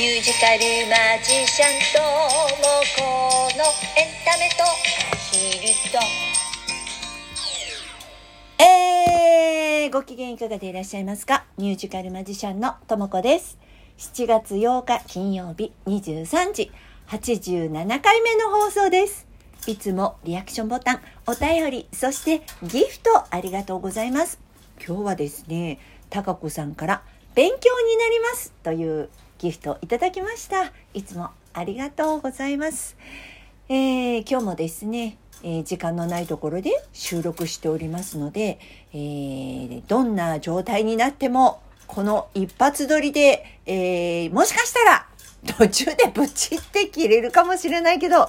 ミュージカルマジシャンともこのエンタメとヒルとえー、ご機嫌いかがでいらっしゃいますか？ミュージカルマジシャンのともこです。7月8日金曜日23時87回目の放送です。いつもリアクションボタン、お便り、そしてギフトありがとうございます。今日はですね、たかこさんから勉強になりますというギフトいただきました。いつもありがとうございます。えー今日もですね、えー時間のないところで収録しておりますので、えーどんな状態になっても、この一発撮りで、えーもしかしたら、途中でブチって切れるかもしれないけど、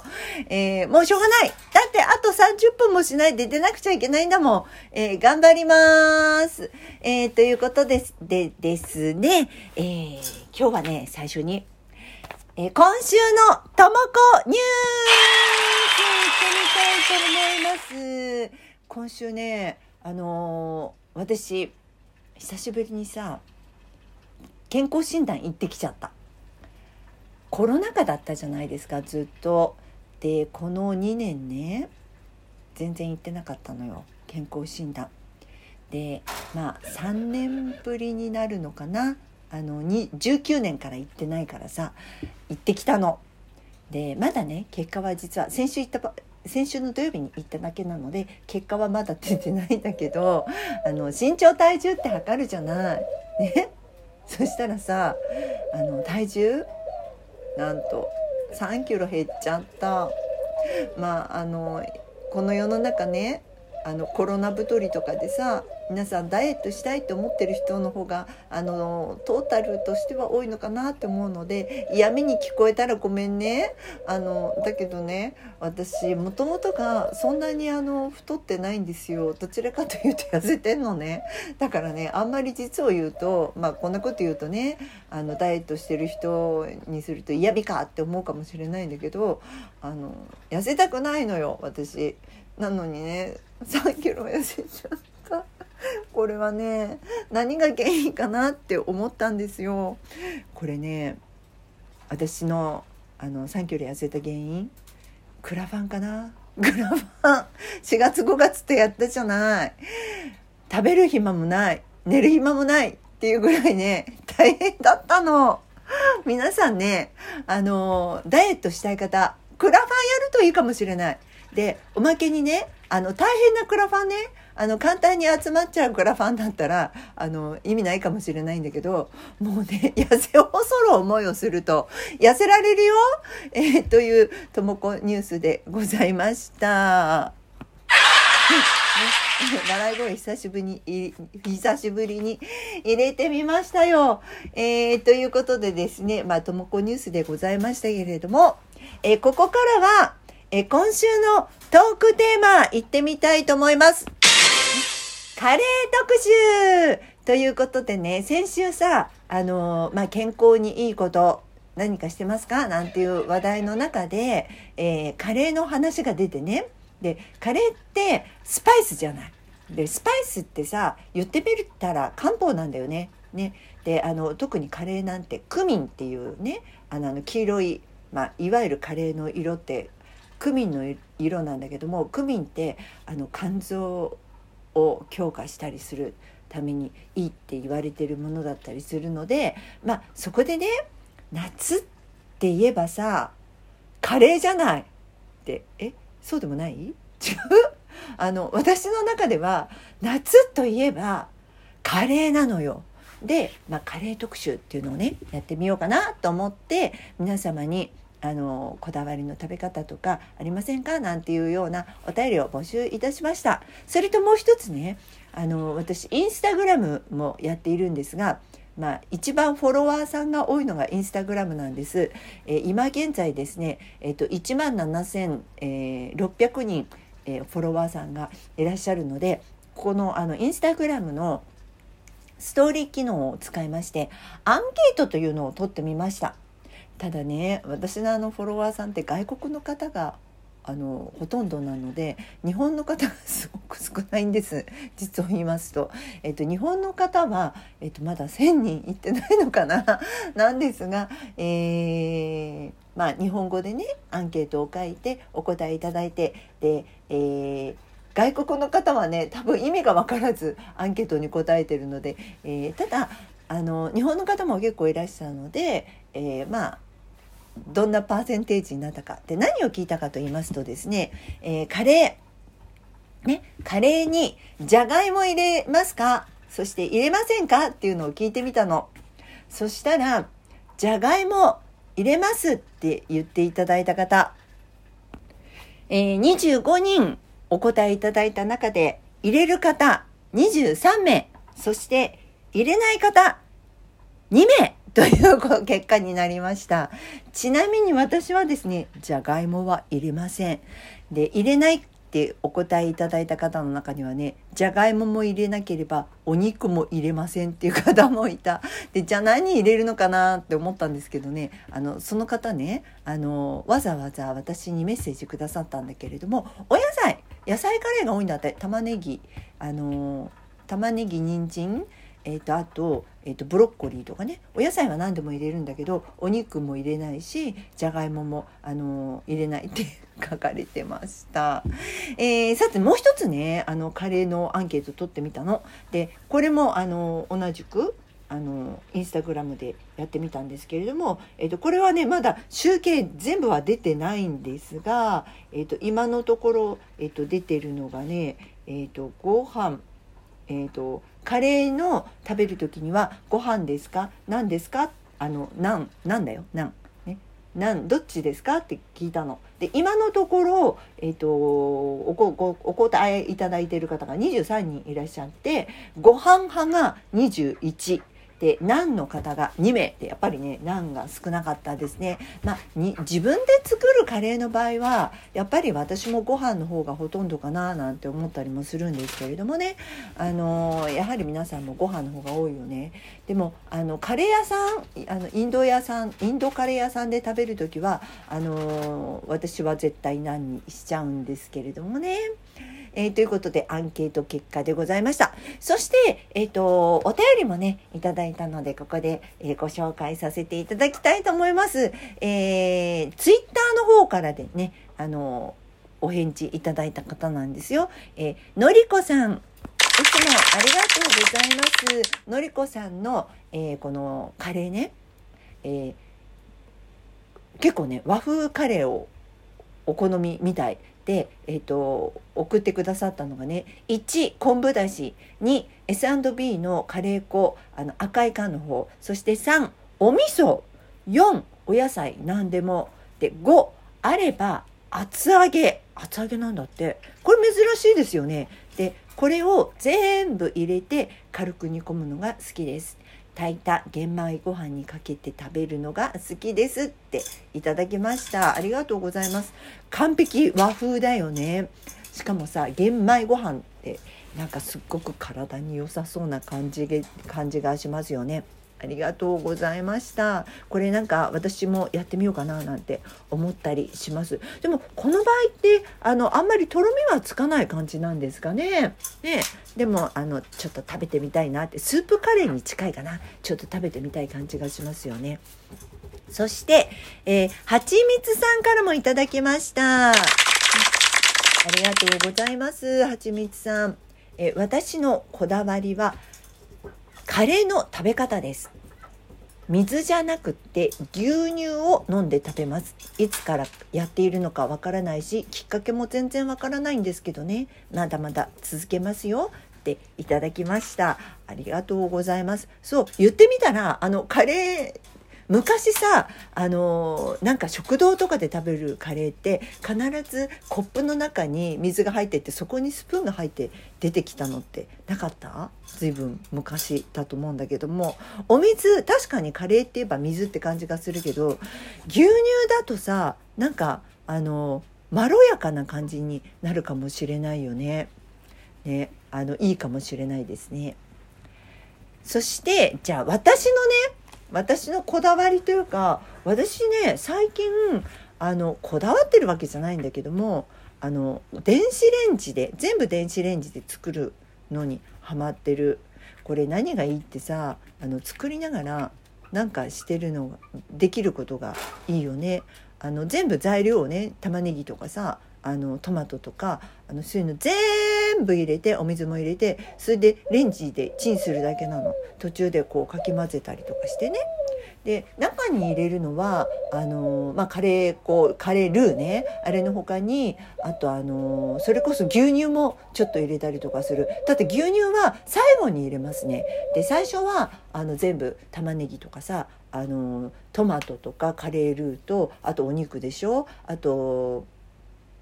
えーもうしょうがない。だってあと30分もしないで出なくちゃいけないんだもん。えー頑張ります。えーということです。でですね、えー今日はね、最初に、えー今週のともこニュース行ってみたいと思います。今週ね、あのー私、久しぶりにさ、健康診断行ってきちゃった。コロナ禍だったじゃないですか、ずっと。で、この2年ね、全然行ってなかったのよ、健康診断。で、まあ、3年ぶりになるのかな。あの19年から行ってないからさ行ってきたの。でまだね結果は実は先週行った先週の土曜日に行っただけなので結果はまだ出てないんだけどあの身長体重って測るじゃない。ね、そしたらさあの体重なんと3キロ減っちゃった。まああのこの世の中ねあのコロナ太りとかでさ皆さんダイエットしたいと思ってる人の方があのトータルとしては多いのかなって思うので嫌味に聞こえたらごめんね。あのだけどね私もともとがそんなにあの太ってないんですよ。どちらかというと痩せてんのね。だからねあんまり実を言うとまあこんなこと言うとねあのダイエットしてる人にすると嫌味かって思うかもしれないんだけどあの痩せたくないのよ私。なのにね3キロ痩せちゃったこれはね何が原因かなって思ったんですよ。これね私のあの3キロ痩せた原因クラファンかな？クラファン。4月5月ってやったじゃない。食べる暇もない寝る暇もないっていうぐらいね大変だったの。皆さんねあのダイエットしたい方クラファンやるといいかもしれない。でおまけにねあの大変なクラファンねあの簡単に集まっちゃうクラファンだったらあの意味ないかもしれないんだけどもうね痩せ細る思いをすると痩せられるよ、えーというともこニュースでございました。笑い声久しぶりに久しぶりに入れてみましたよ。えーということでですねまあともこニュースでございましたけれども、えーここからはえ今週のトークテーマ行ってみたいと思います。カレー特集ということでね、先週さ、あのまあ、健康にいいこと、何かしてますか？なんていう話題の中で、えーカレーの話が出てね。で、カレーってスパイスじゃない。で、スパイスってさ、言ってみたら漢方なんだよね。ね。で、あの、特にカレーなんてクミンっていうね、あの、あの黄色い、まあ、いわゆるカレーの色ってクミンの色なんだけどもクミンってあの肝臓を強化したりするためにいいって言われてるものだったりするのでまあそこでね夏って言えばさカレーじゃないってえそうでもない？違う？あの私の中では夏といえばカレーなのよ。で、まあ、カレー特集っていうのをねやってみようかなと思って皆様にあのこだわりの食べ方とかありませんか？なんていうようなお便りを募集いたしました。それともう一つねあの私インスタグラムもやっているんですがまあ、一番フォロワーさんが多いのがインスタグラムなんです。えー今現在ですね、えっ、と1万7600人、えーフォロワーさんがいらっしゃるので、このあのインスタグラムのストーリー機能を使いましてアンケートというのを取ってみました。ただね私のあのフォロワーさんって外国の方があのほとんどなので日本の方がすごく少ないんです。実を言いますと,、えっと日本の方は、えっとまだ1,000人いってないのかな。なんですが、えーまあ、日本語でねアンケートを書いてお答えいただいてで、えー外国の方はね多分意味が分からずアンケートに答えてるので、えー、ただあの日本の方も結構いらっしゃるので、えー、まあどんなパーセンテージになったかで何を聞いたかと言いますとですね、えー、カレー。ねカレーにじゃがいも入れますか？そして入れませんかっていうのを聞いてみたの。そしたらじゃがいも入れますって言っていただいた方、えー、25人お答えいただいた中で入れる方23名。そして入れない方2名。という結果になりました。ちなみに私はですね、じゃがいもは入れません。で、入れないってお答えいただいた方の中にはね、じゃがいもも入れなければお肉も入れませんっていう方もいた。で、じゃあ何入れるのかなって思ったんですけどね、あの、その方ね、あの、わざわざ私にメッセージくださったんだけれども、お野菜、野菜カレーが多いんだって、玉ねぎ、あの、玉ねぎ、人参、えーと、あと,、えーと、ブロッコリーとかね。お野菜は何でも入れるんだけどお肉も入れないしじゃがいもも、あのー、入れないって書かれてました、えー、さてもう一つねあのカレーのアンケート取ってみたの。でこれも、あのー、同じくあのインスタグラムでやってみたんですけれども、えーと、これはねまだ集計全部は出てないんですが、えーと、今のところ、えーと、出てるのがね、えー、とご飯えーとカレーの食べる時には「ご飯ですか？何ですか?」あの「何何」だよ「何」ね「なん」どっちですか？って聞いたの。で今のところ、えーと、おこごお答えいただいている方が23人いらっしゃってご飯派が21でナンの方が2名でやっぱりねナンが少なかったですね。まあ、に自分で作るカレーの場合はやっぱり私もご飯の方がほとんどかななんて思ったりもするんですけれどもねあのやはり皆さんもご飯の方が多いよね。でもあのカレー屋さんあのインド屋さんインドカレー屋さんで食べる時はあの私は絶対ナンにしちゃうんですけれどもね。えー、ということでアンケート結果でございました。そして、えっ、ー、と、お便りもね、いただいたので、ここで、えー、ご紹介させていただきたいと思います。えー、ツイッターの方からでね、あの、お返事いただいた方なんですよ。えー、のりこさん、いつもありがとうございます。のりこさんの、えー、このカレーね、えー、結構ね、和風カレーをお好みみたい。で、えーと、送ってくださったのがね1昆布だし2 S&B のカレー粉あの赤い缶の方そして3お味噌4お野菜何でもで5あれば厚揚げ。厚揚げなんだって。これ珍しいですよね。でこれを全部入れて軽く煮込むのが好きです。炊いた玄米ご飯にかけて食べるのが好きですっていただきました。ありがとうございます。完璧和風だよね。しかもさ玄米ご飯ってなんかすっごく体に良さそうな感じ感じがしますよね。ありがとうございました。これなんか私もやってみようかななんて思ったりします。でもこの場合ってあのあんまりとろみはつかない感じなんですかね。ね。でもあのちょっと食べてみたいなってスープカレーに近いかな。ちょっと食べてみたい感じがしますよね。そして、えー、はちみつさんからもいただきました。ありがとうございますはちみつさん、え、私のこだわりはカレーの食べ方です。水じゃなくって牛乳を飲んで食べます。いつからやっているのかわからないしきっかけも全然わからないんですけどね。まだまだ続けますよ。っていただきました。ありがとうございます。そう言ってみたらあのカレー昔さあのなんか食堂とかで食べるカレーって必ずコップの中に水が入っててそこにスプーンが入って出てきたのってなかった？随分昔だと思うんだけどもお水確かにカレーって言えば水って感じがするけど牛乳だとさなんかあのまろやかな感じになるかもしれないよね。ねあのいいかもしれないですね。そしてじゃあ私のね私のこだわりというか私ね最近あのこだわってるわけじゃないんだけどもあの電子レンジで全部電子レンジで作るのにハマってるこれ何がいいってさあの作りながらなんかしてるのができることがいいよね。あの全部材料をね玉ねぎとかさあのトマトとかあのそういうの全部入れてお水も入れてそれでレンジでチンするだけなの。途中でこうかき混ぜたりとかしてね。で中に入れるのはあの、まあ、カレー粉カレールーね。あれの他にあとあのそれこそ牛乳もちょっと入れたりとかする。だって牛乳は最後に入れますね。で最初はあの全部玉ねぎとかさあのトマトとかカレールーとあとお肉でしょ？あと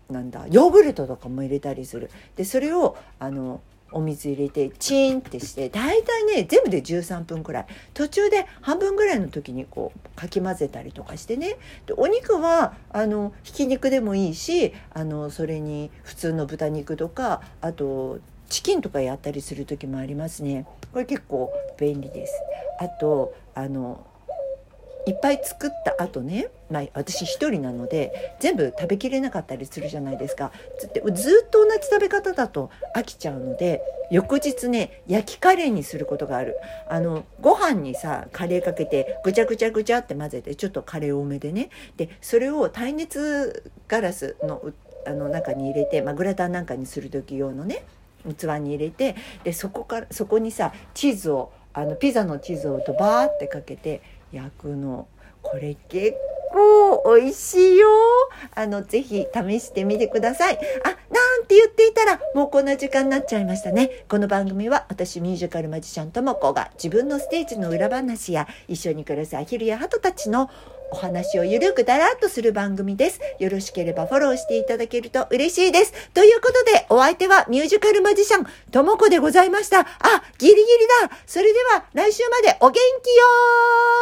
なんだヨーグルトとかも入れたりする。でそれをあのお水入れてチーンってして大体ね全部で13分くらい。途中で半分ぐらいの時にこうかき混ぜたりとかしてね。でお肉はあのひき肉でもいいしあのそれに普通の豚肉とかあとチキンとかやったりする時もありますね。これ結構便利です。あとあのいっぱい作った後ね、まあ、私一人なので全部食べきれなかったりするじゃないですか。ずっと同じ食べ方だと飽きちゃうので翌日ね焼きカレーにすることがある。あのご飯にさカレーかけてぐちゃぐちゃぐちゃって混ぜてちょっとカレー多めでね。でそれを耐熱ガラスのあの中に入れて、まあ、グラタンなんかにする時用のね器に入れてでそこからそこにさチーズをあのピザのチーズをドバーってかけて焼くのこれ結構美味しいよあのぜひ試してみてくださいあなんて言っていたらもうこんな時間になっちゃいましたねこの番組は私ミュージカルマジシャンともこが自分のステージの裏話や一緒に暮らすアヒルやハトたちのお話をゆるくだらっとする番組です。よろしければフォローしていただけると嬉しいです。ということで、お相手はミュージカルマジシャン、ともこでございました。あ、ギリギリだ。それでは来週までお元気よ